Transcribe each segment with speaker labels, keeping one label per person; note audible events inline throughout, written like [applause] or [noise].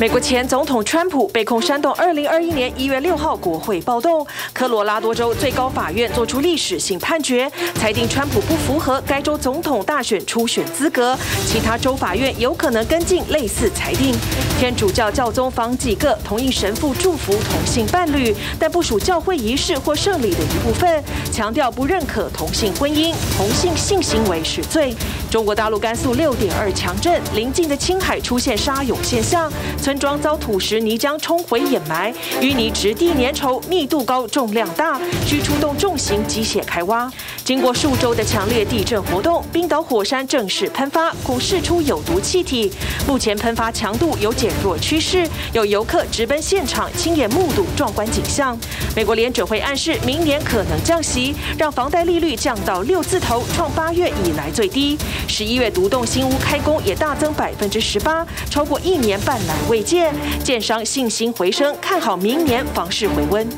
Speaker 1: 美国前总统川普被控煽动2021年1月6号国会暴动，科罗拉多州最高法院作出历史性判决，裁定川普不符合该州总统大选初选资格。其他州法院有可能跟进类似裁定。天主教教宗方济各同意神父祝福同性伴侣，但不属教会仪式或圣礼的一部分，强调不认可同性婚姻，同性性行为是罪。中国大陆甘肃6.2强震，邻近的青海出现沙涌现象。村庄遭土石泥浆冲毁掩埋，淤泥质地粘稠，密度高，重量大，需出动重型机械开挖。经过数周的强烈地震活动，冰岛火山正式喷发，共释出有毒气体。目前喷发强度有减弱趋势，有游客直奔现场亲眼目睹壮观景象。美国联准会暗示明年可能降息，让房贷利率降到六字头，创八月以来最低。十一月独栋新屋开工也大增百分之十八，超过一年半来未。建建商信心回升，看好明年房市回温。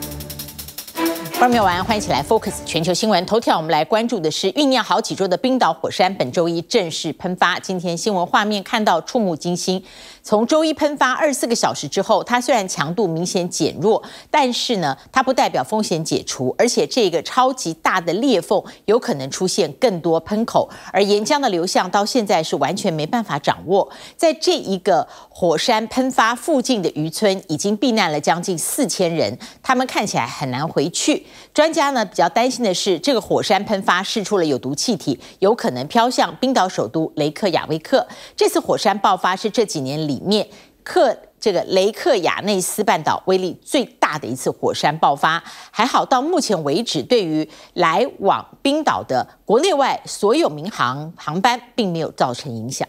Speaker 2: 观众朋友晚安，欢迎起来 Focus 全球新闻头条。我们来关注的是酝酿好几周的冰岛火山，本周一正式喷发。今天新闻画面看到触目惊心。从周一喷发二十四个小时之后，它虽然强度明显减弱，但是呢，它不代表风险解除，而且这个超级大的裂缝有可能出现更多喷口，而岩浆的流向到现在是完全没办法掌握。在这一个火山喷发附近的渔村，已经避难了将近四千人，他们看起来很难回去。专家呢比较担心的是，这个火山喷发释出了有毒气体，有可能飘向冰岛首都雷克雅未克。这次火山爆发是这几年里里面克这个雷克雅内斯半岛威力最大的一次火山爆发。还好到目前为止，对于来往冰岛的国内外所有民航航班，并没有造成影响。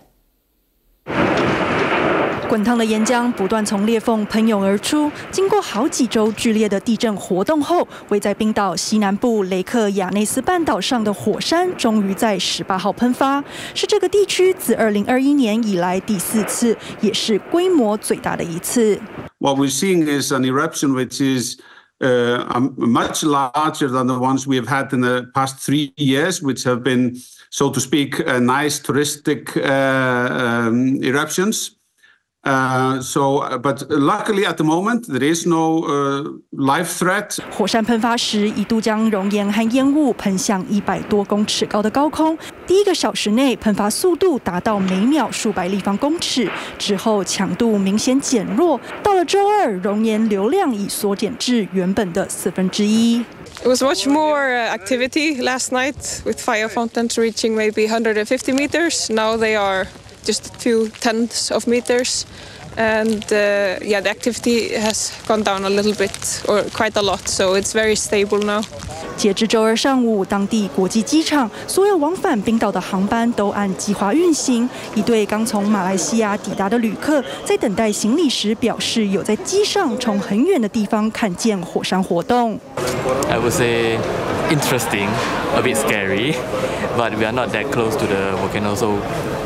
Speaker 3: 滚烫的岩浆不断从裂缝喷涌而出，经过好几周剧烈的地震活动后，位在冰岛西南部雷克雅内斯半岛上的火山终于在十八号喷发，是这个地区自二零二一年以来第四次，也是规模最大的一次。
Speaker 4: What we're seeing is an eruption which is, uh, much larger than the ones we have had in the past three years, which have been, so to speak, nice touristic, uh, um, eruptions. 呃，so but luckily at the moment there is no life threat。
Speaker 3: 火山喷发时一度将熔岩和烟雾喷向一百多公尺高的高空，第一个小时内喷发速度达到每秒数百立方公尺，之后强度明显减弱，到了周二熔岩流量已缩减至原本的四分之一。
Speaker 5: It was much more activity last night with fire fountains reaching maybe 150 meters. Now they are just a few tens of meters, and uh, yeah, the activity has gone down a little bit or quite a lot, so it's very stable now.
Speaker 3: 截至周二上午，当地国际机场所有往返冰岛的航班都按计划运行。一对刚从马来西亚抵达的旅客在等待行李时表示，有在机上从很远的地方看见火山活动。
Speaker 6: I would say interesting, a bit scary, but we are not that close to the volcano, so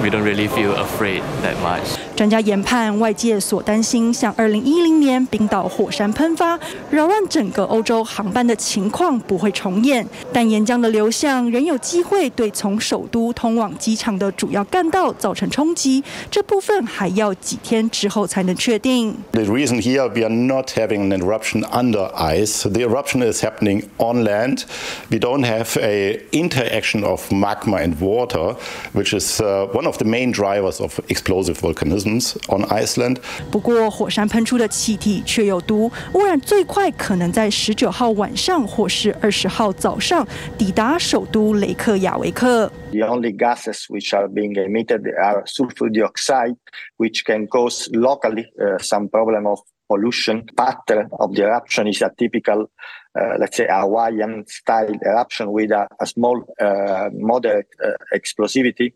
Speaker 6: we don't really feel afraid that much.
Speaker 3: 专家研判，外界所担心像2010年冰岛火山喷发扰乱整个欧洲航班的情况不会重演，但岩浆的流向仍有机会对从首都通往机场的主要干道造成冲击，这部分还要几天之后才能确定。
Speaker 7: The reason here we are not having an eruption under ice, the eruption is happening on land. We don't have a interaction of magma and water, which is one of the main drivers of explosive volcanism. On Iceland，
Speaker 3: 不过火山喷出的气体却有毒，污染最快可能在十九号晚上或是二十号早上抵达首都雷克雅维克。
Speaker 8: The only gases which are being emitted are sulfur dioxide, which can cause locally some problem of pollution. Pattern of the eruption is a typical, let's say, Hawaiian style eruption with a small, moderate explosivity.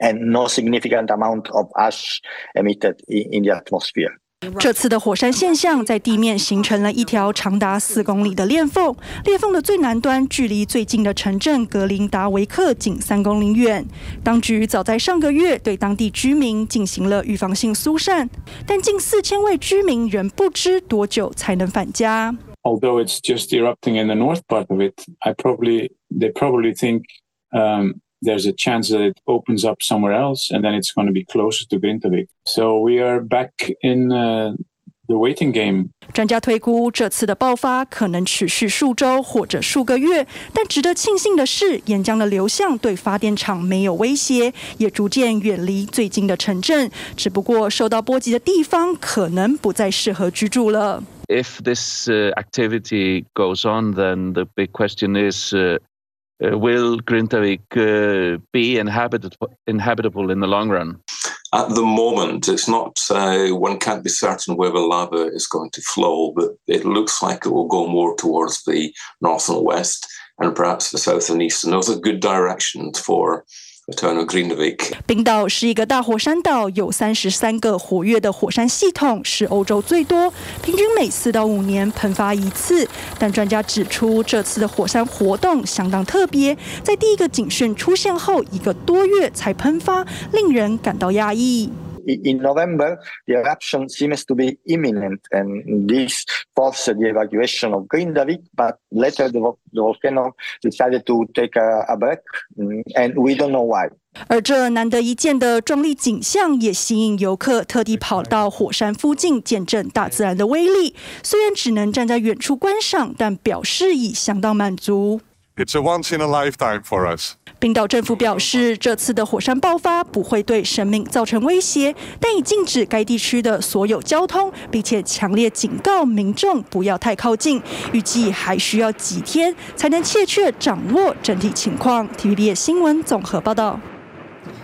Speaker 8: And no significant amount of ash emitted in the atmosphere.
Speaker 3: 这次的火山现象在地面形成了一条长达四公里的裂缝，裂缝的最南端距离最近的城镇格林达维克仅三公里远。当局早在上个月对当地居民进行了预防性疏散，但近四千位居民仍不知多久才能返家。
Speaker 9: Although it's just erupting in the north part of it, I probably they probably think, um.
Speaker 5: there's a chance that it opens up somewhere else, and then it's going to be closer to Grintavik. So we are back in uh, the waiting game.
Speaker 3: 专家推估，这次的爆发可能持续数周或者数个月。但值得庆幸的是，岩浆的流向对发电厂没有威胁，也逐渐远离最近的城镇。只不过，受到波及的地方可能不再适合居住了。
Speaker 6: If this activity goes on, then the big question is. Uh, will Grintavik uh, be inhabitable, inhabitable in the long run?
Speaker 10: At the moment, it's not, uh, one can't be certain where the lava is going to flow, but it looks like it will go more towards the north and west and perhaps the south and east. And those are good directions for
Speaker 3: 冰岛是一个大火山岛，有三十三个活跃的火山系统，是欧洲最多，平均每四到五年喷发一次。但专家指出，这次的火山活动相当特别，在第一个警讯出现后一个多月才喷发，令人感到压抑。
Speaker 8: in November, the eruption seems to be imminent, and this forced the evacuation of Grindavik. But later, the, the volcano decided to take a, a break, and we don't know why.
Speaker 3: 而这难得一见的壮丽景象，也吸引游客特地跑到火山附近见证大自然的威力。虽然只能站在远处观赏，但表示已相当满足。
Speaker 11: It's a once in a lifetime for us.
Speaker 3: 冰岛政府表示，这次的火山爆发不会对生命造成威胁，但已禁止该地区的所有交通，并且强烈警告民众不要太靠近。预计还需要几天才能确切掌握整体情况。Tvb 新闻综合报道。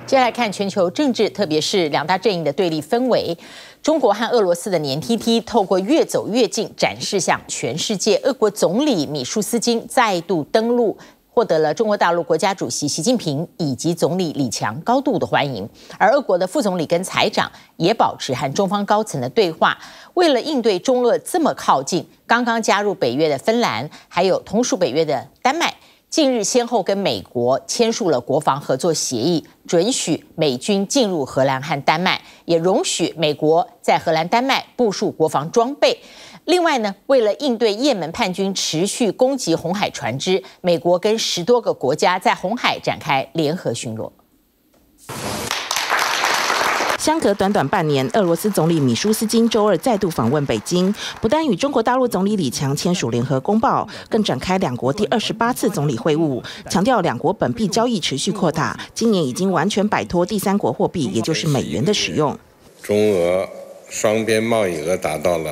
Speaker 12: 接下来看全球政治，特别是两大阵营的对立氛围。中国和俄罗斯的黏 T T 透过越走越近，展示向全世界。俄国总理米舒斯金再度登陆。获得了中国大陆国家主席习近平以及总理李强高度的欢迎，而俄国的副总理跟财长也保持和中方高层的对话。为了应对中俄这么靠近，刚刚加入北约的芬兰，还有同属北约的丹麦，近日先后跟美国签署了国防合作协议，准许美军进入荷兰和丹麦，也容许美国在荷兰、丹麦部署国防装备。另外呢，为了应对也门叛军持续攻击红海船只，美国跟十多个国家在红海展开联合巡逻。相隔短短半年，俄罗斯总理米舒斯金周二再度访问北京，不但与中国大陆总理李强签署联合公报，更展开两国第二十八次总理会晤，强调两国本币交易持续扩大，今年已经完全摆脱第三国货币，也就是美元的使用。
Speaker 13: 中俄双边贸易额达到了。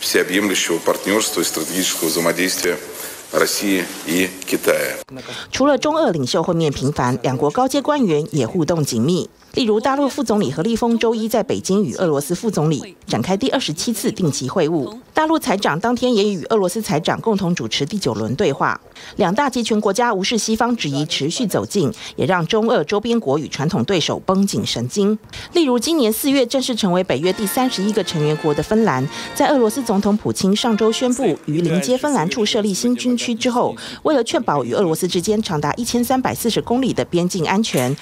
Speaker 12: всеобъемлющего партнерства и стратегического взаимодействия. 除了中俄领袖会面频繁，两国高阶官员也互动紧密。例如，大陆副总理何立峰周一在北京与俄罗斯副总理展开第二十七次定期会晤，大陆财长当天也与俄罗斯财长共同主持第九轮对话。两大集权国家无视西方质疑，持续走近，也让中俄周边国与传统对手绷紧神经。例如，今年四月正式成为北约第三十一个成员国的芬兰，在俄罗斯总统普京上周宣布于临接芬兰处设立新军区之后，为了确保与俄罗斯之间长达一千三百四十公里的边境安全。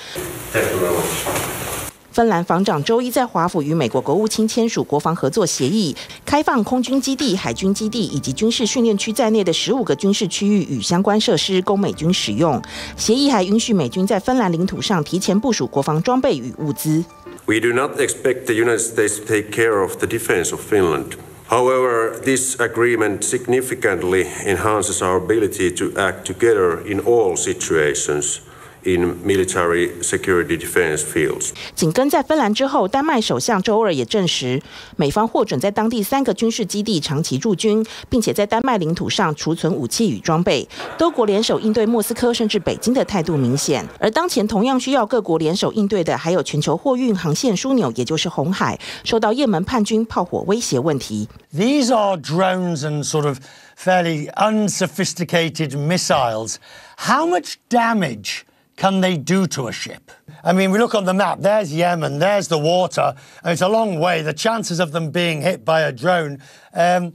Speaker 12: 芬兰防长周一在华府与美国国务卿签署国防合作协议，开放空军基地、海军基地以及军事训练区在内的十五个军事区域与相关设施供美军使用。协议还允许美军在芬兰领土上提前部署国防装备与物资。
Speaker 14: We do not expect the United States to take care of the defense of Finland. However, this agreement significantly enhances our ability to act together in all situations. In military security defense fields.
Speaker 12: 紧跟在芬兰之后，丹麦首相周二也证实，美方获准在当地三个军事基地长期驻军，并且在丹麦领土上储存武器与装备。多国联手应对莫斯科甚至北京的态度明显。而当前同样需要各国联手应对的，还有全球货运航线枢纽，也就是红海，受到也门叛军炮火威胁问题。
Speaker 15: These are drones and sort of fairly unsophisticated missiles. How much damage? Can they do to a ship? I mean, we look on the map, there's Yemen, there's the water, and it's a long way. The chances of them being hit by a drone, um,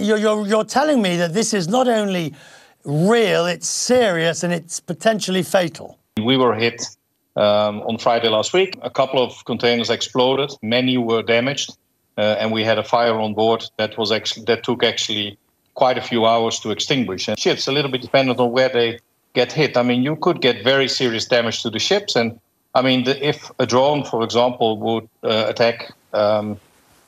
Speaker 15: you're, you're, you're telling me that this is not only real, it's serious, and it's potentially fatal.
Speaker 16: We were hit um, on Friday last week. A couple of containers exploded, many were damaged, uh, and we had a fire on board that was actually that took actually quite a few hours to extinguish. And ships a little bit dependent on where they get hit. I mean, you could get very serious damage to the ships. And I mean, the, if a drone, for example, would uh, attack um,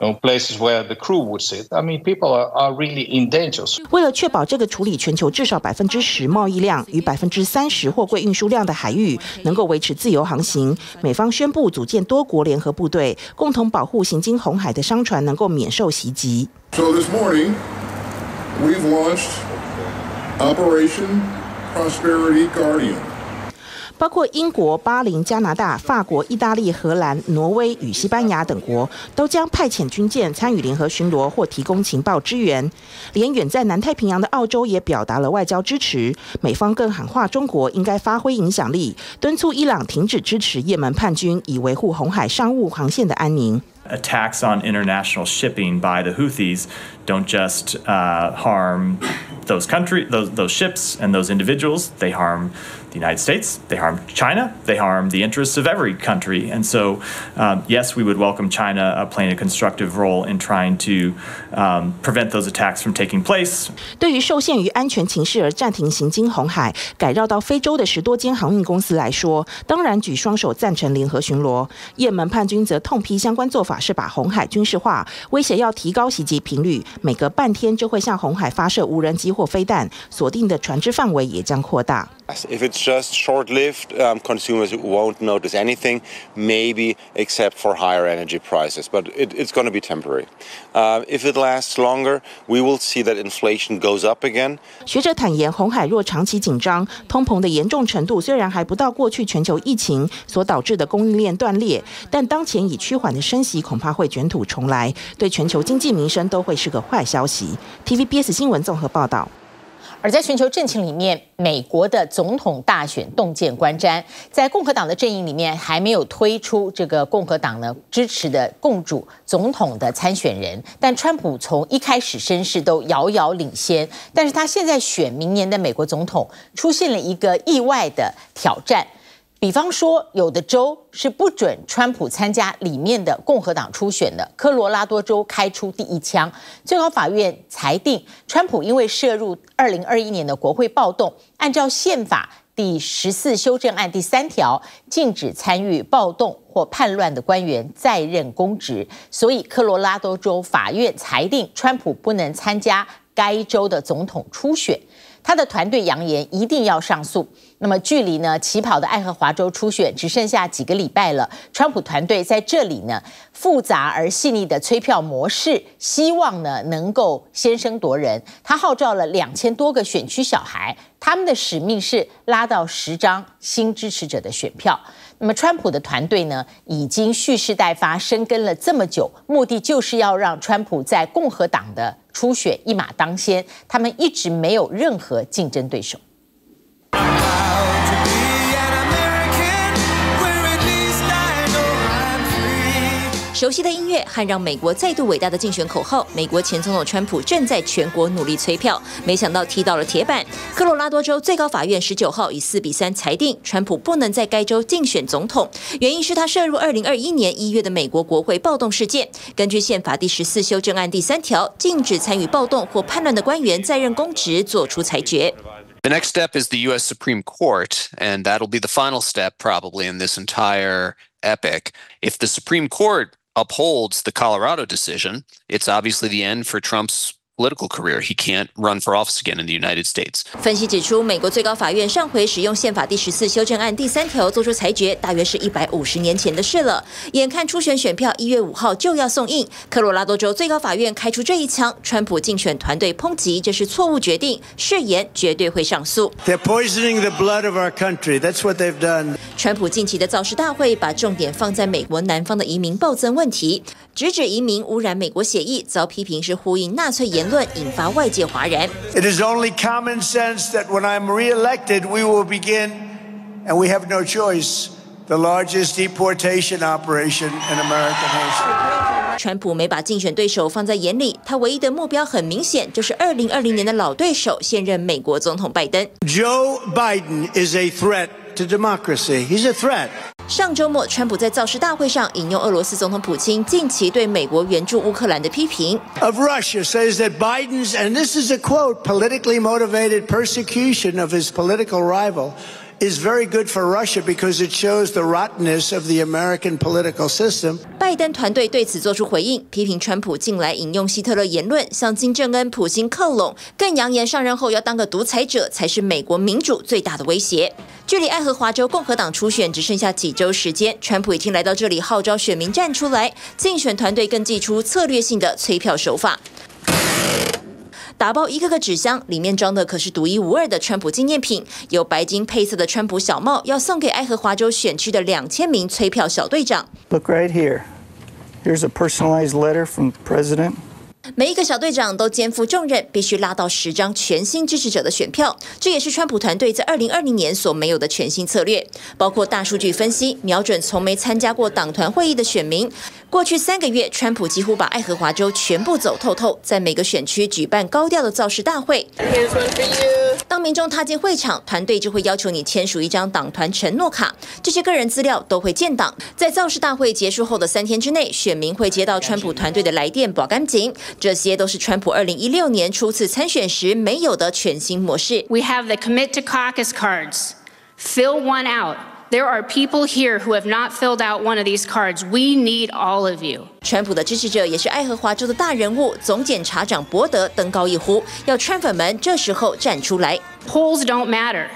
Speaker 16: you know, places where the crew would sit, I mean, people are, are really in danger.
Speaker 2: 为了确保这个处理全球至少百分之十贸易量与百分之三十货柜运输量的海域能够维持自由航行，美方宣布组建多国联合部队，共同保护行经红海的商船能够免受袭击。
Speaker 17: So this morning, we've launched Operation Prosperity Guardian.
Speaker 2: 包括英国、巴林、加拿大、法国、意大利、荷兰、挪威与西班牙等国，都将派遣军舰参与联合巡逻或提供情报支援。连远在南太平洋的澳洲也表达了外交支持。美方更喊话中国应该发挥影响力，敦促伊朗停止支持也门叛军，以维护红海商务航线的安宁。
Speaker 18: Attacks on international shipping by the Houthis don't just uh, harm those country, those those ships and those individuals. They harm the United States. They harm China. They harm the interests of every country. And so, um, yes, we would welcome China uh, playing a constructive role in trying to um, prevent those attacks from taking place.
Speaker 2: 对于受限于安全情势而暂停行经红海、改绕到非洲的十多间航运公司来说，当然举双手赞成联合巡逻。也门叛军则痛批相关做法是把红海军事化，威胁要提高袭击频率，每隔半天就会向红海发射无人机或飞弹，锁定的船只范围也将扩大。
Speaker 19: If it's just short-lived, um, consumers won't notice anything, maybe except for higher energy prices, but it, it's going to be temporary. Uh, if it lasts longer, we will see that inflation goes up again.
Speaker 2: 学者坦言，红海若长期紧张，通膨的严重程度虽然还不到过去全球疫情所导致的供应链断裂，但当前已趋缓的升息恐怕会卷土重来，对全球经济民生都会是个坏消息。TVBS 新闻综合报道。而在全球政情里面，美国的总统大选洞见观瞻，在共和党的阵营里面还没有推出这个共和党呢支持的共主总统的参选人，但川普从一开始声势都遥遥领先，但是他现在选明年的美国总统出现了一个意外的挑战。比方说，有的州是不准川普参加里面的共和党初选的，科罗拉多州开出第一枪。最高法院裁定，川普因为涉入二零二一年的国会暴动，按照宪法第十四修正案第三条，禁止参与暴动或叛乱的官员再任公职，所以科罗拉多州法院裁定川普不能参加该州的总统初选。他的团队扬言一定要上诉。那么，距离呢起跑的爱荷华州初选只剩下几个礼拜了。川普团队在这里呢复杂而细腻的催票模式，希望呢能够先声夺人。他号召了两千多个选区小孩，他们的使命是拉到十张新支持者的选票。那么，川普的团队呢已经蓄势待发，深耕了这么久，目的就是要让川普在共和党的初选一马当先。他们一直没有任何竞争对手。
Speaker 20: 熟悉的音乐和让美国再度伟大的竞选口号，美国前总统川普正在全国努力催票，没想到踢到了铁板。科罗拉多州最高法院十九号以四比三裁定，川普不能在该州竞选总统，原因是他涉入二零二一年一月的美国国会暴动事件。根据宪法第十四修正案第三条，禁止参与暴动或叛乱的官员在任公职作出裁决。
Speaker 21: The next step is the U.S. Supreme Court, and that'll be the final step probably in this entire epic. If the Supreme Court upholds the Colorado decision, it's obviously the end for Trump's political career. He can't run for office again in the United States.
Speaker 20: 分析指出，美国最高法院上回使用宪法第十四修正案第三条作出裁决，大约是一百五十年前的事了。眼看初选选票一月五号就要送印，科罗拉多州最高法院开出这一枪，川普竞选团队抨击这是错误决定，誓言绝对会上诉。
Speaker 22: They're poisoning the blood of our country. That's what they've done.
Speaker 20: 川普近期的造势大会把重点放在美国南方的移民暴增问题，直指移民污染美国血液，遭批评是呼应纳粹言论，引发外界哗然。
Speaker 22: It is only common sense that when I'm re-elected, we will begin and we have no choice. The largest deportation operation in American history.
Speaker 20: 川普没把竞选对手放在眼里，他唯一的目标很明显，就是二零二零年的老对手，现任美国总统拜登。
Speaker 22: Joe Biden is a threat to democracy. He's a threat.
Speaker 20: 上周末，川普在造势大会上引用俄罗斯总统普京近期对美国援助乌克兰的批评。
Speaker 22: Of Russia says that Biden's, and this is a quote, politically motivated persecution of his political rival is very good for Russia because it shows the rottenness of the American political system.
Speaker 20: 拜登团队对此作出回应，批评川普近来引用希特勒言论向金正恩、普京靠拢，更扬言上任后要当个独裁者才是美国民主最大的威胁。距离爱荷华州共和党初选只剩下几周时间，川普已经来到这里号召选民站出来，竞选团队更祭出策略性的催票手法。打包一个个纸箱，里面装的可是独一无二的川普纪念品，有白金配色的川普小帽，要送给爱荷华州选区的两千名催票小队长。
Speaker 23: Look right here. Here's a personalized letter from the president.
Speaker 20: 每一个小队长都肩负重任，必须拉到十张全新支持者的选票。这也是川普团队在二零二零年所没有的全新策略，包括大数据分析，瞄准从没参加过党团会议的选民。过去三个月，川普几乎把爱荷华州全部走透透，在每个选区举办高调的造势大会。当民众踏进会场，团队就会要求你签署一张党团承诺卡，这些个人资料都会建档。在造势大会结束后的三天之内，选民会接到川普团队的来电保干净。这些都是川普二零一六年初次参选时没有的全新模式。
Speaker 24: We have the commit to caucus cards. Fill one out. There are people here who have not filled out one of these cards. We need all of you.
Speaker 20: 川普的支持者也是爱荷华州的大人物，总检察长伯德登高一呼，要川粉们这时候站出来。
Speaker 24: Polls don't matter.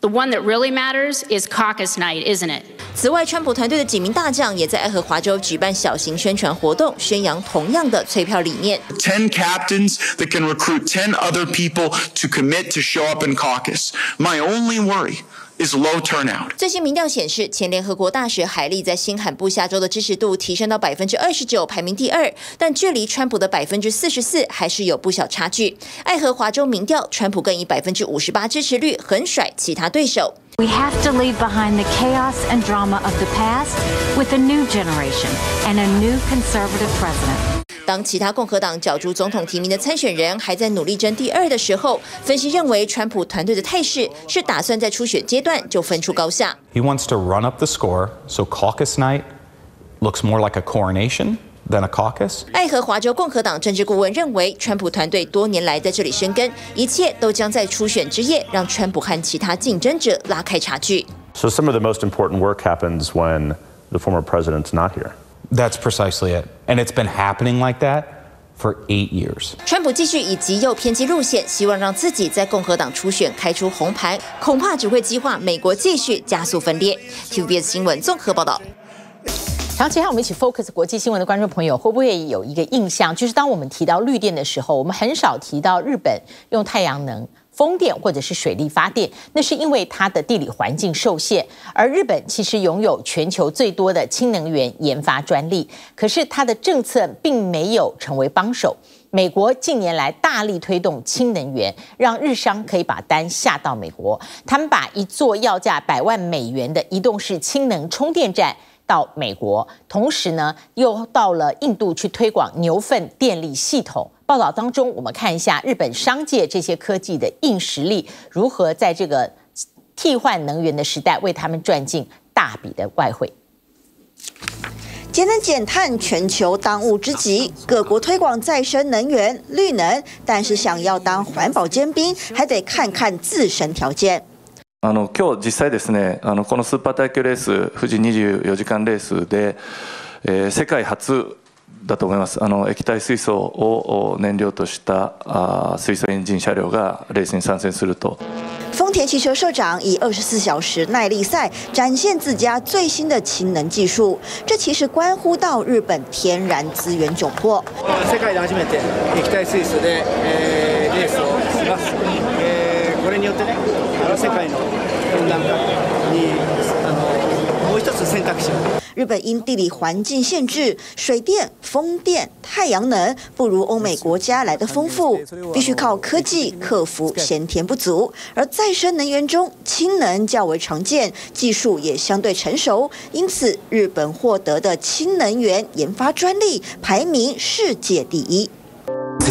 Speaker 24: The one that really matters is caucus night, isn't it?
Speaker 20: 此外，川普团队的几名大将也在爱荷华州举办小型宣传活动，宣扬同样的催票理念。
Speaker 25: 10 captains that can recruit 10 other people to commit to show up in caucus. My only worry Is low turnout.
Speaker 20: 最新民调显示，前联合国大使海利在新罕布夏州的支持度提升到百分之二十九，排名第二，但距离川普的百分之四十四还是有不小差距。爱荷华州民调，川普更以百分之五十八支持率横甩其他对手。
Speaker 26: We have to leave behind the chaos and drama of the past with a new generation and a new conservative president.
Speaker 20: 当其他共和党角逐总统提名的参选人还在努力争第二的时候，分析认为，川普团队的态势是打算在初选阶段就分出高下。
Speaker 27: He wants to run up the score, so caucus night looks more like a coronation than a caucus.
Speaker 20: 爱荷华州共和党政治顾问认为，川普团队多年来在这里生根，一切都将在初选之夜让川普和其他竞争者拉开差距。
Speaker 28: So some of the most important work happens when the former president's not here.
Speaker 27: That's precisely it. And it's been happening like that for eight years.
Speaker 20: 川普继续以极右偏激路线，希望让自己在共和党初选开出红牌，恐怕只会激化美国继续加速分裂。TVBS 新闻综合报道。
Speaker 2: 长期和我们一起 focus 国际新闻的观众朋友，会不会有一个印象，就是当我们提到绿电的时候，我们很少提到日本用太阳能、风电或者是水力发电，那是因为它的地理环境受限。而日本其实拥有全球最多的氢能源研发专利，可是它的政策并没有成为帮手。美国近年来大力推动氢能源，让日商可以把单下到美国。他们把一座要价百万美元的移动式氢能充电站到美国，同时呢，又到了印度去推广牛粪电力系统。报道当中，我们看一下日本商界这些科技的硬实力如何在这个替换能源的时代为他们赚进大笔的外汇。
Speaker 29: 节能减碳，全球当务之急。各国推广再生能源、绿能，但是想要当环保尖兵，还得看看自身条件。
Speaker 30: あの今日実际ですねあのこのスーパー耐久レース富士24时间レースで、えー、世界初だと思いますあの液体水素を燃料としたあ水素エンジン车両がレースに参戦すると。
Speaker 29: 丰田汽车社长以二十四小时耐力赛展现自家最新的氢能技术，这其实关乎到日本天然资源窘迫。
Speaker 22: 世界で初めて液体水素で、えー、レースをします。えー、これによってね、世界の温暖化にあのもう一つ选択肢。
Speaker 29: 日本因地理环境限制，水电、风电、太阳能不如欧美国家来得丰富，必须靠科技克服先天不足。而再生能源中，氢能较为常见，技术也相对成熟，因此日本获得的氢能源研发专利排名世界第一。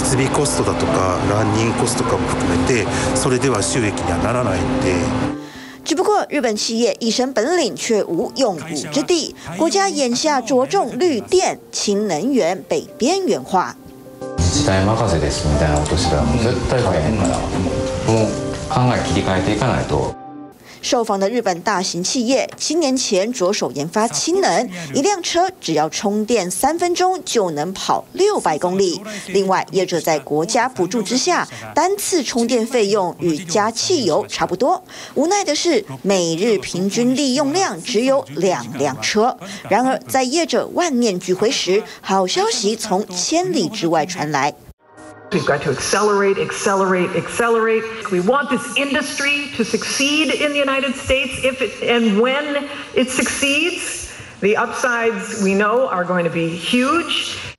Speaker 31: 设备コストだとかランニングコストとかも含めてそれでは収益にはならないんで。
Speaker 29: 只不过日本企业一身本领却无用武之地，国家眼下着重绿电、氢能源被边缘化。
Speaker 32: 时代任せですみたいなことしたらもう绝対买えへんから、もう考え切り替えていかないと。
Speaker 29: 受访的日本大型企业，七年前着手研发氢能，一辆车只要充电三分钟就能跑六百公里。另外，业者在国家补助之下，单次充电费用与加汽油差不多。无奈的是，每日平均利用量只有两辆车。然而，在业者万念俱灰时，好消息从千里之外传来。
Speaker 33: We've got to accelerate, accelerate, accelerate. We want this industry to succeed in the United States. If it, and when it succeeds, the upsides we know are going to be huge.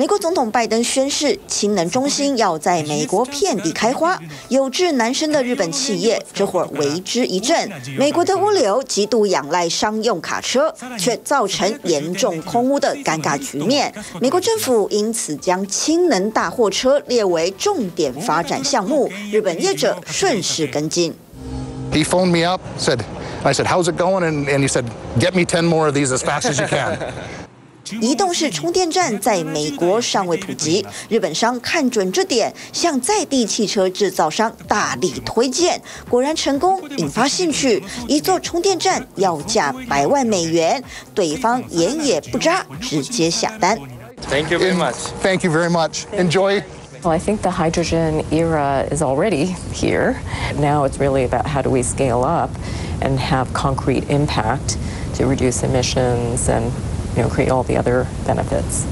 Speaker 29: 美国总统拜登宣誓，氢能中心要在美国遍地开花。有志难伸的日本企业这会儿为之一振。美国的物流极度仰赖商用卡车，却造成严重空污的尴尬局面。美国政府因此将氢能大货车列为重点发展项目，日本业者顺势跟进。
Speaker 34: He phoned me up, said, I said, how's it going? And, and he said, get me 10 more of these as fast as you can. [laughs]
Speaker 29: 移动式充电站在美国尚未普及，日本商看准这点，向在地汽车制造商大力推荐，果然成功，引发兴趣。一座充电站要价百万美元，对方眼也不眨，直接下单。
Speaker 34: Thank you very much. Thank you very much. Enjoy.
Speaker 35: Well, I think the hydrogen era is already here. Now it's really about how do we scale up and have concrete impact to reduce emissions and You know, create all the other benefits.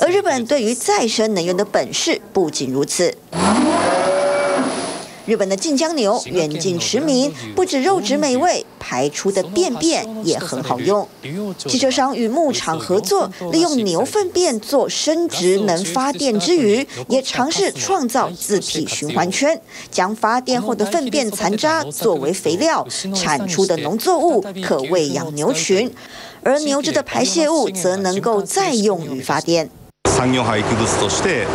Speaker 29: 而日本对于再生能源的本事不仅如此。日本的近江牛远近驰名，不止肉质美味，排出的便便也很好用。汽车商与牧场合作，利用牛粪便做生质能发电之余，也尝试创造自体循环圈，将发电后的粪便残渣作为肥料，产出的农作物可喂养牛群，而牛只的排泄物则能够再用于发电。
Speaker 36: 产业廃弃物として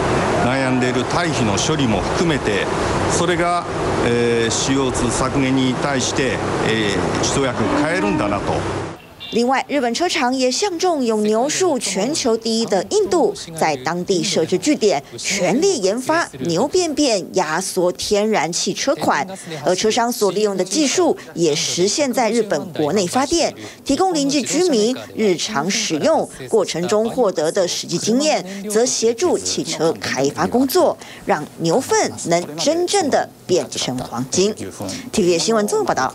Speaker 36: 悩んでいる堆肥の処理も含めて それが CO2 削減に対して一役変えるんだなと。
Speaker 29: 另外，日本车厂也相中有牛数全球第一的印度，在当地设置据点，全力研发牛便便压缩天然气车款。而车商所利用的技术也实现在日本国内发电，提供邻近居民日常使用。过程中获得的实际经验，则协助汽车开发工作，让牛粪能真正的变成黄金。TVB 新闻综合报道。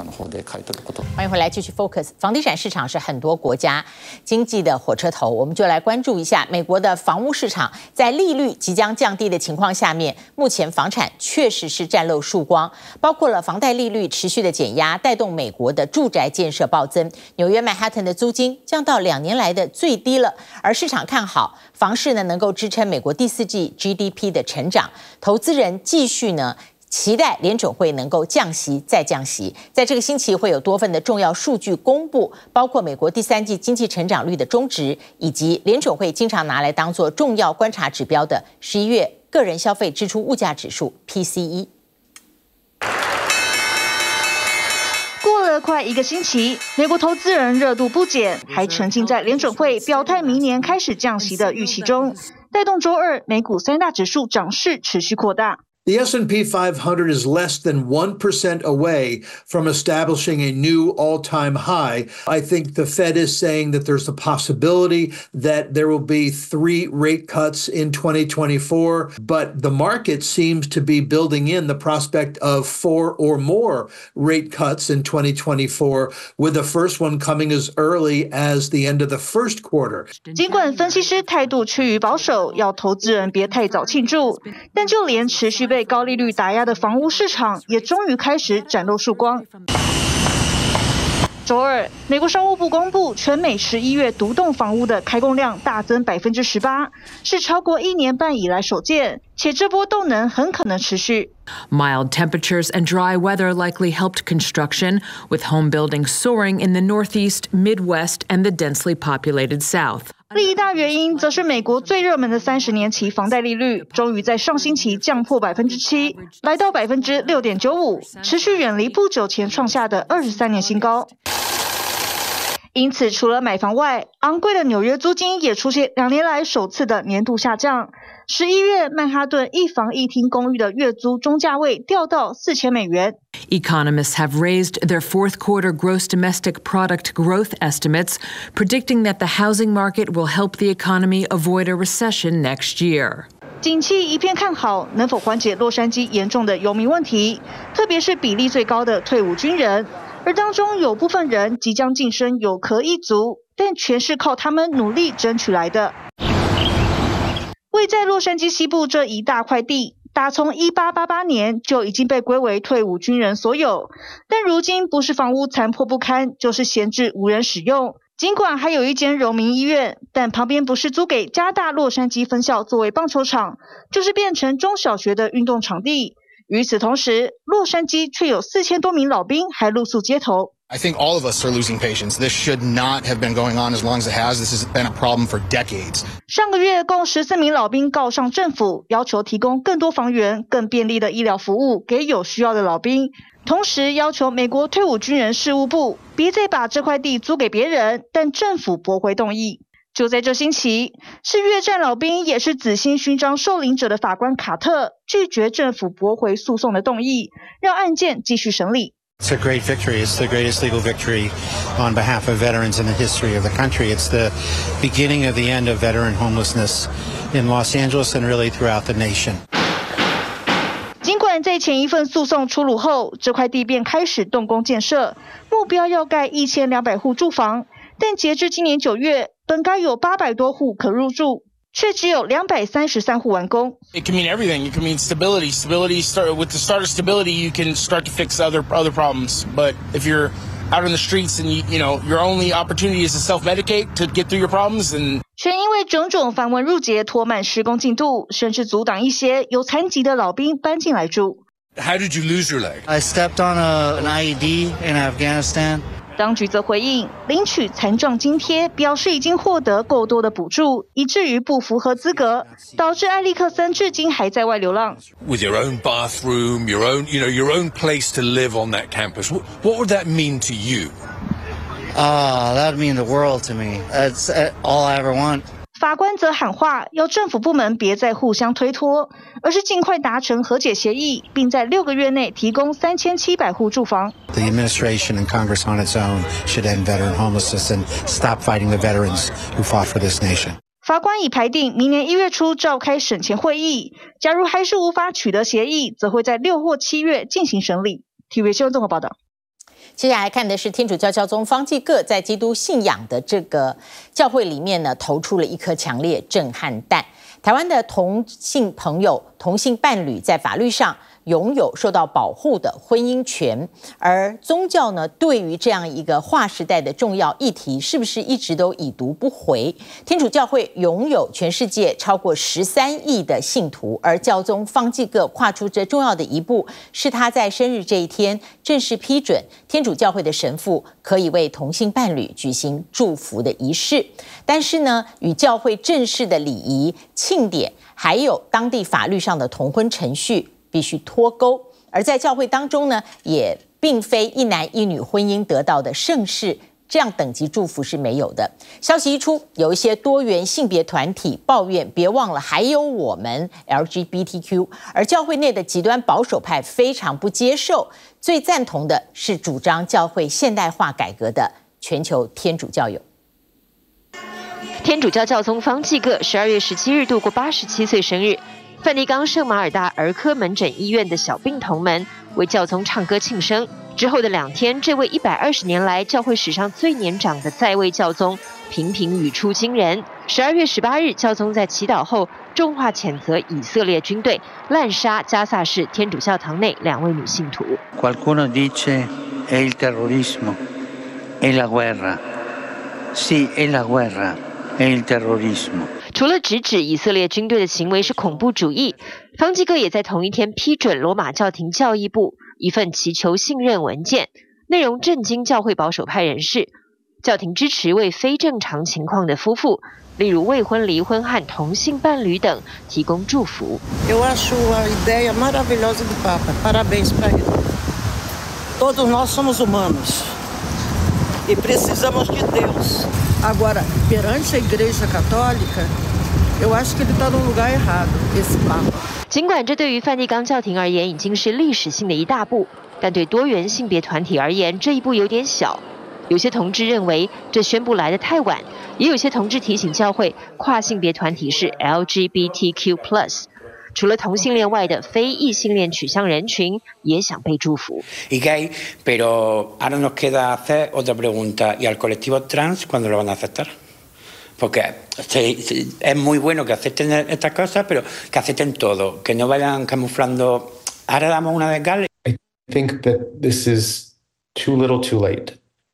Speaker 2: 欢迎回来，继续 Focus。房地产市场是很多国家经济的火车头，我们就来关注一下美国的房屋市场。在利率即将降低的情况下面，目前房产确实是崭露曙光，包括了房贷利率持续的减压，带动美国的住宅建设暴增。纽约曼哈顿的租金降到两年来的最低了，而市场看好房市呢，能够支撑美国第四季 GDP 的成长，投资人继续呢。期待联准会能够降息再降息，在这个星期会有多份的重要数据公布，包括美国第三季经济成长率的终值，以及联准会经常拿来当做重要观察指标的十一月个人消费支出物价指数 PCE。
Speaker 37: 过了快一个星期，美国投资人热度不减，还沉浸在联准会表态明年开始降息的预期中，带动周二美股三大指数涨势持续扩大。
Speaker 38: The S&P 500 is less than 1% away from establishing a new all-time high. I think the Fed is saying that there's a possibility that there will be three rate cuts in 2024, but the market seems to be building in the prospect of four or more rate cuts in 2024, with the first one coming as early as the end of the first quarter.
Speaker 37: 尽管分析师态度趋于保守，要投资人别太早庆祝，但就连持续被 被高利率打压的房屋市场也终于开始展露曙光。周二，美国商务部公布，全美十一月独栋房屋的开工量大增百分之十八，是超过一年半以来首见，且这波动能很可能持续。
Speaker 39: Mild temperatures and dry weather likely helped construction, with home building soaring in the Northeast, Midwest, and the densely populated South.
Speaker 37: 另一大原因则是美国最热门的三十年期房贷利率，终于在上星期降破百分之七，来到百分之六点九五，持续远离不久前创下的二十三年新高。因此，除了买房外，昂贵的纽约租金也出现两年来首次的年度下降。 十一月，曼哈顿一房一厅公寓的月租中价位掉到四千美元。
Speaker 39: Economists have raised their fourth quarter gross domestic product growth estimates, predicting that the housing market will help the economy avoid a recession next year.
Speaker 37: 景气一片看好，能否缓解洛杉矶严重的游民问题？特别是比例最高的退伍军人。而当中有部分人即将晋升有壳一族，但全是靠他们努力争取来的。位在洛杉矶西部这一大块地，打从1888年就已经被归为退伍军人所有，但如今不是房屋残破不堪，就是闲置无人使用。尽管还有一间荣民医院，但旁边不是租给加大洛杉矶分校作为棒球场，就是变成中小学的运动场地。与此同时，洛杉矶却有四千多名老兵还露宿街头。
Speaker 40: I think all of us are losing patience. This should not have been going on as long as it has. This has been a problem for decades.
Speaker 37: 上个月，共十四名老兵告上政府，要求提供更多房源、更便利的医疗服务给有需要的老兵，同时要求美国退伍军人事务部别再把这块地租给别人，但政府驳回动议。就在这星期，是越战老兵也是紫心勋章受领者的法官卡特拒绝政府驳回诉讼的动议，让案件继续审理。
Speaker 11: It's a great victory. It's the greatest legal victory on behalf of veterans in the history of the country. It's the beginning of the end of veteran homelessness in Los Angeles and really throughout the nation.
Speaker 37: 尽管在前一份诉讼出炉后，这块地便开始动工建设，目标要盖一千两百户住房，但截至今年九月，本该有八百多户可入住，却只有两百三十三户完工。
Speaker 41: It can mean everything. It can mean stability. Stability start with the start of stability, you can start to fix other other problems. But if you're out in the streets and you you know your only opportunity is to self-medicate to get through your problems, and
Speaker 37: 却因为种种繁文縟节拖慢施工进度，甚至阻挡一些有残疾的老兵搬进来住。
Speaker 41: How did you lose your leg?
Speaker 42: I stepped on a, an IED in Afghanistan.
Speaker 37: 当局则回应，领取残障津贴表示已经获得够多的补助，以至于不符合资格，导致艾利克森至今还在外流浪。
Speaker 41: With your own bathroom, your own, you know, your own place to live on that campus, what, what would that mean to you?
Speaker 42: Ah, uh, that would mean the world to me. That's all I ever want.
Speaker 37: 法官则喊话，要政府部门别再互相推脱，而是尽快达成和解协议，并在六个月内提供三千七百户住房。
Speaker 11: The administration and Congress on its own should end veteran homelessness and stop fighting the veterans who fought for this nation.
Speaker 37: 法官已排定明年一月初召开审前会议，假如还是无法取得协议，则会在六或七月进行审理。TVB 新闻综合报道。
Speaker 2: 接下来看的是天主教教宗方济各在基督信仰的这个教会里面呢，投出了一颗强烈震撼弹。台湾的同性朋友、同性伴侣在法律上拥有受到保护的婚姻权，而宗教呢，对于这样一个划时代的重要议题，是不是一直都已读不回？天主教会拥有全世界超过十三亿的信徒，而教宗方济各跨出这重要的一步，是他在生日这一天正式批准天主教会的神父可以为同性伴侣举行祝福的仪式。但是呢，与教会正式的礼仪、庆典，还有当地法律上的同婚程序。必须脱钩，而在教会当中呢，也并非一男一女婚姻得到的圣事，这样等级祝福是没有的。消息一出，有一些多元性别团体抱怨，别忘了还有我们 LGBTQ，而教会内的极端保守派非常不接受，最赞同的是主张教会现代化改革的全球天主教友。
Speaker 43: 天主教教宗方济各十二月十七日度过八十七岁生日。梵蒂冈圣马尔大儿科门诊医院的小病童们为教宗唱歌庆生。之后的两天，这位一百二十年来教会史上最年长的在位教宗频频语出惊人。十二月十八日，教宗在祈祷后重话谴责以色列军队滥杀加萨市天主教堂内两位女信徒。除了直指以色列军队的行为是恐怖主义，方济各也在同一天批准罗马教廷教义部一份祈求信任文件，内容震惊教会保守派人士。教廷支持为非正常情况的夫妇，例如未婚、离婚和同性伴侣等提供祝福。尽管这对于梵蒂冈教廷而言已经是历史性的一大步，但对多元性别团体而言，这一步有点小。有些同志认为这宣布来得太晚，也有些同志提醒教会，跨性别团体是 LGBTQ+，除了同性恋外的非异性恋取向人群也想被祝福。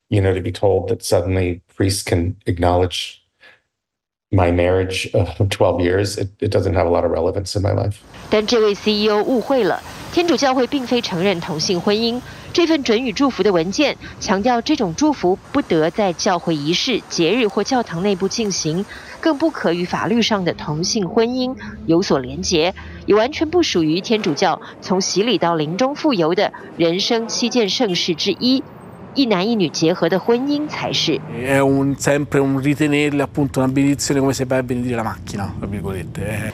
Speaker 44: you know, to be told that suddenly priests can acknowledge my marriage of 12 years, it, it doesn't have a lot of relevance in my life.
Speaker 43: 但这位 CEO 误会了，天主教会并非承认同性婚姻。这份准予祝福的文件强调，这种祝福不得在教会仪式、节日或教堂内部进行，更不可与法律上的同性婚姻有所连结，也完全不属于天主教从洗礼到临终复游的人生七件盛事之一。一男一女结合的婚姻才是。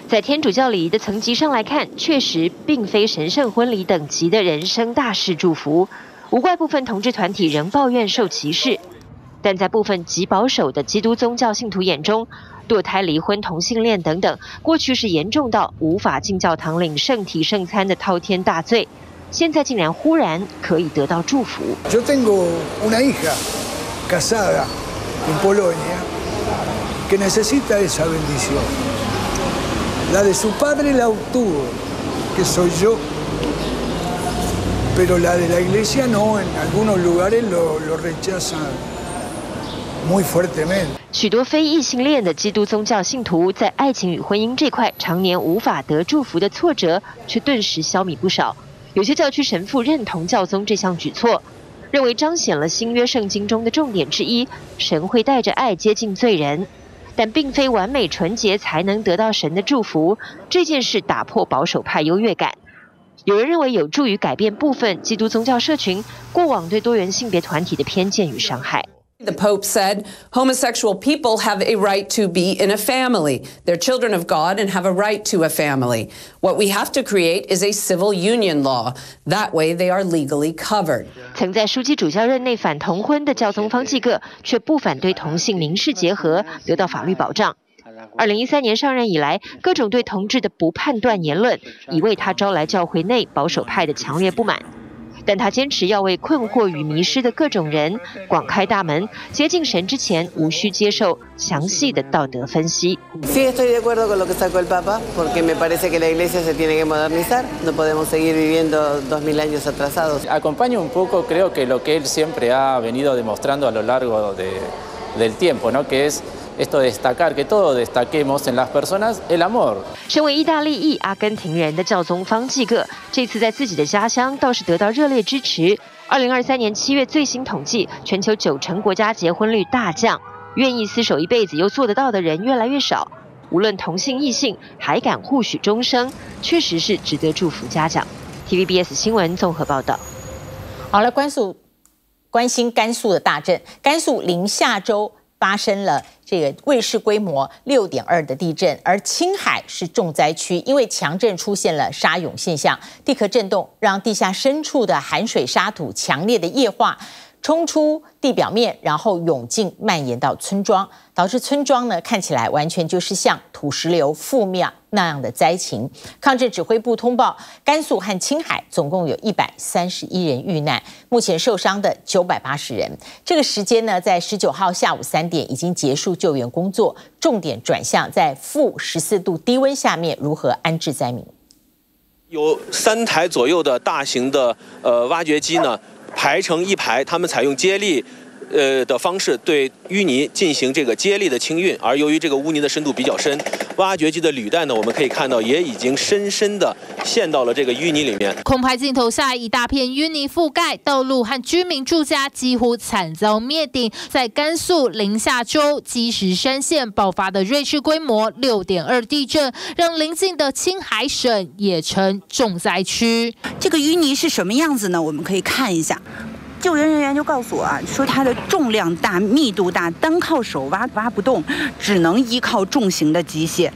Speaker 43: 在天主教礼仪的层级上来看，确实并非神圣婚礼等级的人生大事祝福，无怪部分同志团体仍抱怨受歧视。但在部分极保守的基督宗教信徒眼中，堕胎、离婚、同性恋等等，过去是严重到无法进教堂领圣体圣餐的滔天大罪。现在竟然忽然可以得到祝福。
Speaker 22: Yo tengo una hija casada en Polonia que necesita esa bendición. La de su padre la obtuvo, que soy yo, pero la de la iglesia no. En algunos lugares lo, lo rechazan muy fuertemente.
Speaker 43: 许多非异性恋的基督宗教信徒在爱情与婚姻这块常年无法得祝福的挫折，却顿时消弭不少。有些教区神父认同教宗这项举措，认为彰显了新约圣经中的重点之一：神会带着爱接近罪人，但并非完美纯洁才能得到神的祝福。这件事打破保守派优越感，有人认为有助于改变部分基督宗教社群过往对多元性别团体的偏见与伤害。
Speaker 45: The Pope said homosexual people have a right to be in a family. They're children of God and have a right to a family. What we have to create is a civil union law. That way they are legally covered.
Speaker 43: 曾在枢机主教任内反同婚的教宗方济各，却不反对同性民事结合得到法律保障。二零一三年上任以来，各种对同志的不判断言论，已为他招来教会内保守派的强烈不满。 但他坚持要为困惑与迷失的各种人广开大门，接近神之前无需接受详细的道德分析。 身为意大利裔阿根廷人的教宗方济各，这次在自己的家乡倒是得到热烈支持。二零二三年七月最新统计，全球九成国家结婚率大降，愿意厮守一辈子又做得到的人越来越少。无论同性异性，还敢互许终生，确实是值得祝福嘉奖。TVBS 新闻综合报道。
Speaker 2: 好了，关注关心甘肃的大震，甘肃临夏州。发生了这个卫士规模六点二的地震，而青海是重灾区，因为强震出现了沙涌现象，地壳震动让地下深处的含水沙土强烈的液化。冲出地表面，然后涌进蔓延到村庄，导致村庄呢看起来完全就是像土石流覆灭那样的灾情。抗震指挥部通报，甘肃和青海总共有一百三十一人遇难，目前受伤的九百八十人。这个时间呢，在十九号下午三点已经结束救援工作，重点转向在负十四度低温下面如何安置灾民。
Speaker 46: 有三台左右的大型的呃挖掘机呢。排成一排，他们采用接力
Speaker 47: 呃的方式对淤泥进行这个接力的清运，而由于这个污泥的深度比较深，挖掘机的履带呢，我们可以看到也已经深深的陷到了这个淤泥里面。
Speaker 48: 空拍镜头下，一大片淤泥覆盖道路和居民住家，几乎惨遭灭顶。在甘肃临夏州积石山县爆发的瑞士规模六点二地震，让邻近的青海省也成重灾区。
Speaker 49: 这个淤泥是什么样子呢？我们可以看一下。救援人员就告诉我啊，说它的重量大、密度大，单靠手挖挖不动，只能依靠重型的机械。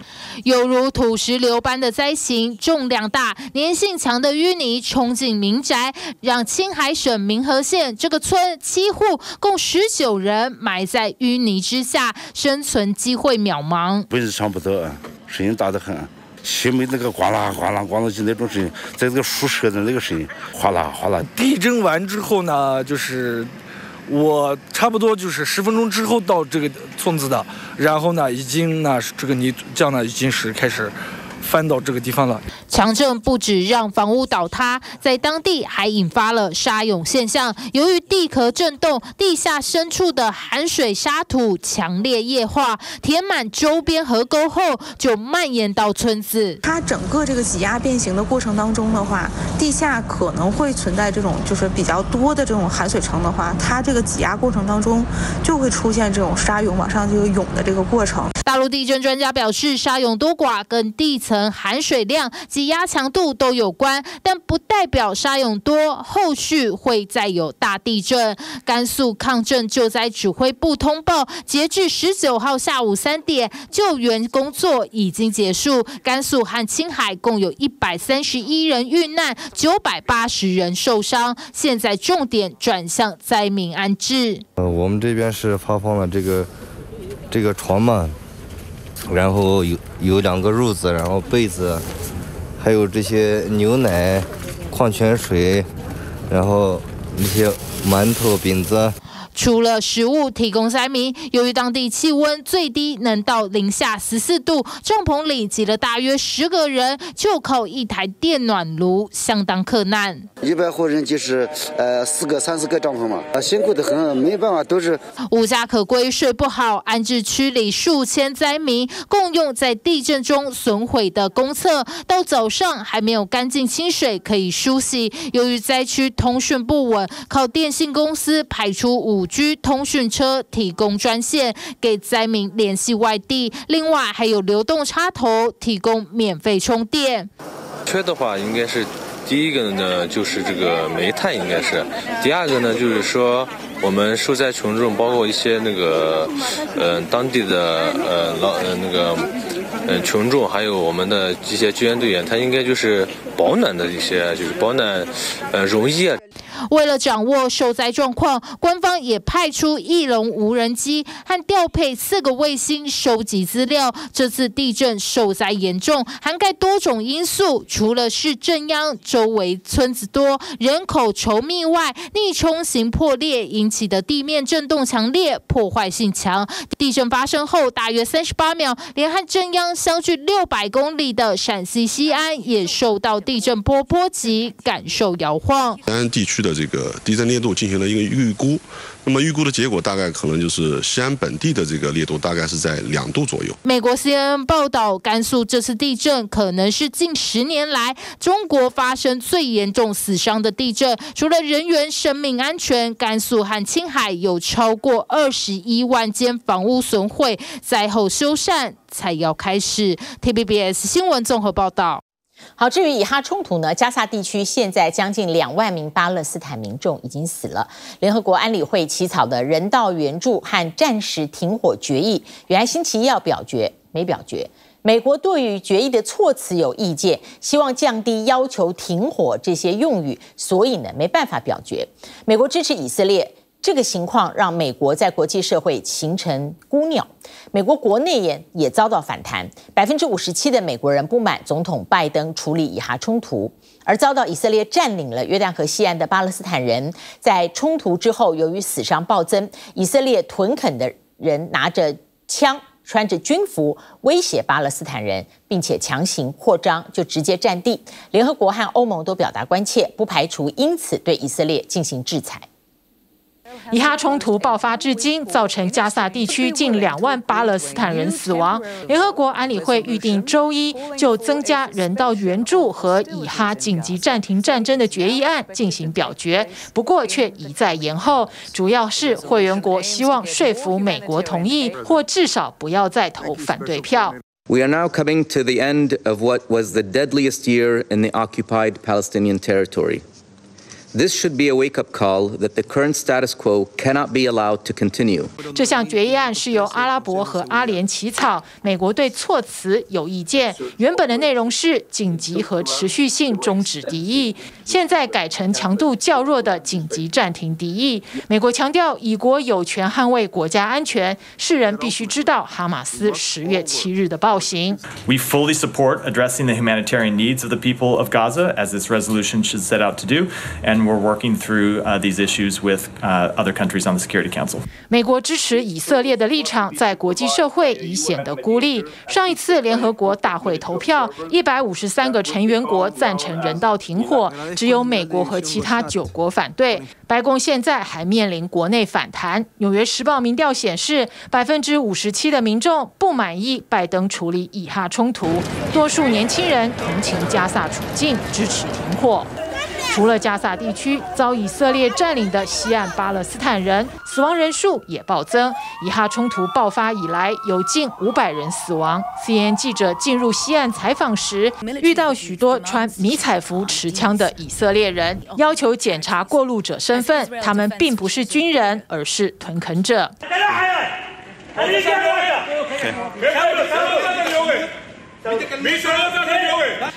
Speaker 48: 犹如土石流般的灾情，重量大、粘性强的淤泥冲进民宅，让青海省民和县这个村七户共十九人埋在淤泥之下，生存机会渺茫。
Speaker 38: 不是上不得，声音大得很。前面那个呱啦呱啦呱啦就那种声音，在这个树上的那个声音，哗啦哗啦。
Speaker 50: 地震完之后呢，就是我差不多就是十分钟之后到这个村子的，然后呢，已经呢这个泥浆呢已经是开始。翻到这个地方了。
Speaker 48: 强震不止让房屋倒塌，在当地还引发了沙涌现象。由于地壳震动，地下深处的含水沙土强烈液化，填满周边河沟后，就蔓延到村子。
Speaker 51: 它整个这个挤压变形的过程当中的话，地下可能会存在这种就是比较多的这种含水层的话，它这个挤压过程当中就会出现这种沙涌往上这个涌的这个过程。
Speaker 48: 大陆地震专家表示，沙涌多寡跟地层。含水量、挤压强度都有关，但不代表沙涌多，后续会再有大地震。甘肃抗震救灾指挥部通报，截至十九号下午三点，救援工作已经结束。甘肃和青海共有一百三十一人遇难，九百八十人受伤。现在重点转向灾民安置。
Speaker 11: 呃，我们这边是发放了这个这个床嘛。然后有有两个褥子，然后被子，还有这些牛奶、矿泉水，然后一些馒头、饼子。
Speaker 48: 除了食物提供灾民，由于当地气温最低能到零下十四度，帐篷里挤了大约十个人，就靠一台电暖炉，相当困难。
Speaker 52: 一百户人就是呃四个、三四个帐篷嘛，啊辛苦的很，没办法，都是
Speaker 48: 无家可归，睡不好。安置区里数千灾民共用在地震中损毁的公厕，到早上还没有干净清水可以梳洗。由于灾区通讯不稳，靠电信公司派出五。五 G 通讯车提供专线给灾民联系外地，另外还有流动插头提供免费充电。
Speaker 53: 缺的话，应该是第一个呢，就是这个煤炭，应该是；第二个呢，就是说我们受灾群众，包括一些那个呃当地的呃老呃那个呃群众，还有我们的这些救援队员，他应该就是保暖的一些，就是保暖呃容易啊。
Speaker 48: 为了掌握受灾状况，官方也派出翼龙无人机和调配四个卫星收集资料。这次地震受灾严重，涵盖多种因素，除了是震央周围村子多、人口稠密外，逆冲型破裂引起的地面震动强烈、破坏性强。地震发生后大约三十八秒，连和震央相距六百公里的陕西西安也受到地震波波及，感受摇晃。
Speaker 54: 西安地区的。这个地震烈度进行了一个预估，那么预估的结果大概可能就是西安本地的这个烈度大概是在两度左右。
Speaker 48: 美国 CNN 报道，甘肃这次地震可能是近十年来中国发生最严重死伤的地震。除了人员生命安全，甘肃和青海有超过二十一万间房屋损毁，灾后修缮才要开始。TVBS 新闻综合报道。
Speaker 2: 好，至于以哈冲突呢？加萨地区现在将近两万名巴勒斯坦民众已经死了。联合国安理会起草的人道援助和暂时停火决议，原来星期一要表决，没表决。美国对于决议的措辞有意见，希望降低要求停火这些用语，所以呢没办法表决。美国支持以色列。这个情况让美国在国际社会形成孤鸟，美国国内也也遭到反弹，百分之五十七的美国人不满总统拜登处理以哈冲突，而遭到以色列占领了约旦河西岸的巴勒斯坦人，在冲突之后，由于死伤暴增，以色列屯垦的人拿着枪，穿着军服威胁巴勒斯坦人，并且强行扩张，就直接占地。联合国和欧盟都表达关切，不排除因此对以色列进行制裁。
Speaker 55: 以哈冲突爆发至今，造成加萨地区近两万巴勒斯坦人死亡。联合国安理会预定周一就增加人道援助和以哈紧急暂停战争的决议案进行表决，不过却一再延后，主要是会员国希望说服美国同意，或至少不要再投反对票。
Speaker 56: We are now coming to the end of what was the deadliest year in the occupied Palestinian territory. This should be a wake-up call that the current status quo cannot be allowed to continue.
Speaker 55: 这项决议案是由阿拉伯和阿联起草，美国对措辞有意见。原本的内容是紧急和持续性终止敌役，现在改成强度较弱的紧急暂停敌役。美国强调，以国有权捍卫国家安全，世人必须知道哈马斯十月七日的暴行。
Speaker 57: We fully support addressing the humanitarian needs of the people of Gaza, as this resolution should set out to do, and we're working through these issues with other countries on the Security Council.
Speaker 55: 美国支持以色列的立场在国际社会已显得孤立。上一次联合国大会投票，一百五十三个成员国赞成人道停火，只有美国和其他九国反对。白宫现在还面临国内反弹。纽约时报民调显示，百分之五十七的民众不满意拜登处理以哈冲突，多数年轻人同情加萨处境，支持停火。除了加萨地区遭以色列占领的西岸巴勒斯坦人，死亡人数也暴增。以哈冲突爆发以来，有近五百人死亡。CNN 记者进入西岸采访时，遇到许多穿迷彩服、持枪的以色列人，要求检查过路者身份。他们并不是军人，而是屯垦者。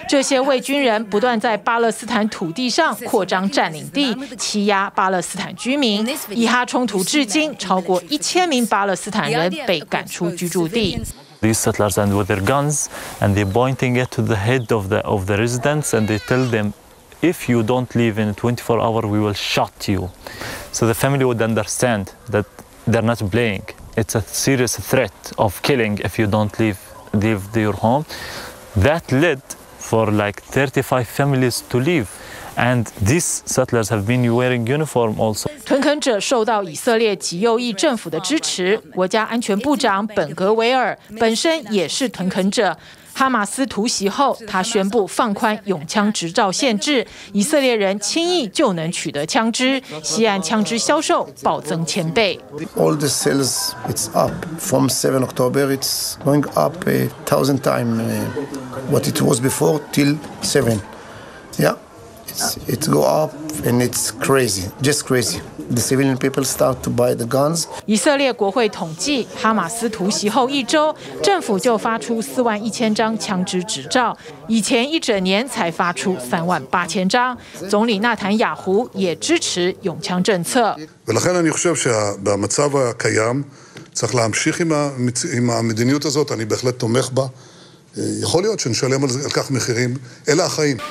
Speaker 55: 这些伪军人不断在巴勒斯坦土地上扩张占领地，欺压巴勒斯坦居民。以哈冲突至今，超过一千名巴勒斯坦人被赶出居住地。
Speaker 57: These settlers and with their guns and they pointing it to the head of the of the residents and they tell them, if you don't leave in 24 hours, we will shot you. So the family would understand that they're not playing. It's a serious threat of killing if you don't leave. leave your home. That led for like 35 families to leave. And these settlers have been wearing uniform also.
Speaker 55: 屯垦者受到以色列极右翼政府的支持。国家安全部长本格维尔本身也是屯垦者。 哈马斯突袭后，他宣布放宽永枪执照限制，以色列人轻易就能取得枪支。西岸枪支销售暴增千倍。
Speaker 58: All the sales, it's up from 7 October. It's going up a thousand times what it was before till 7. Yeah, it's it go up and it's crazy, just crazy. The civilian people start to buy the guns.
Speaker 55: 以色列国会统计，哈马斯突袭后一周，政府就发出四万一千张枪支执照，以前一整年才发出三万八千张。总理纳坦雅胡也支持拥枪政策。
Speaker 59: ולכן אני חושב שבמצב הקיים צריך להמשיך עם המדיניות הזאת, אני בהחלט תומך בה.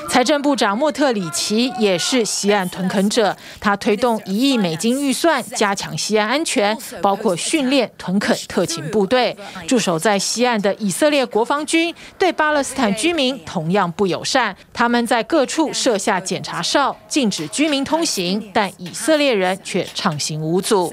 Speaker 55: 财政部长莫特里奇也是西岸屯垦者，他推动一亿美金预算加强西岸安全，包括训练屯垦特勤部队。驻守在西岸的以色列国防军对巴勒斯坦居民同样不友善，他们在各处设下检查哨，禁止居民通行，但以色列人却畅行无阻。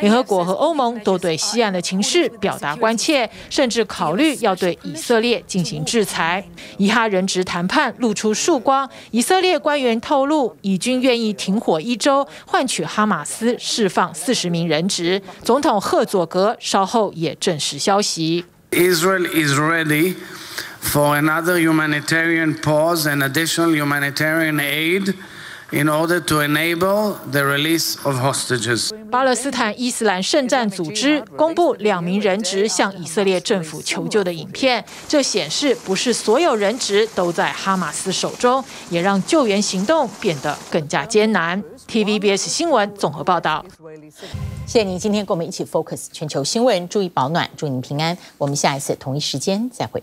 Speaker 55: 联合国和欧盟都对西岸的情势表达关切，甚至考虑要对以色列进行制裁。以哈人质谈判露出曙光，以色列官员透露，以军愿意停火一周，换取哈马斯释放四十名人质。总统赫佐格稍后也证实消息。
Speaker 60: Israel is ready for another humanitarian pause and additional humanitarian aid. In order to enable the release of hostages.
Speaker 55: 巴勒斯坦伊斯兰圣战组织公布两名人质向以色列政府求救的影片，这显示不是所有人质都在哈马斯手中，也让救援行动变得更加艰难。TVBS 新闻综合报道。
Speaker 2: 谢谢您今天跟我们一起 focus 全球新闻，注意保暖，祝您平安。我们下一次同一时间再会。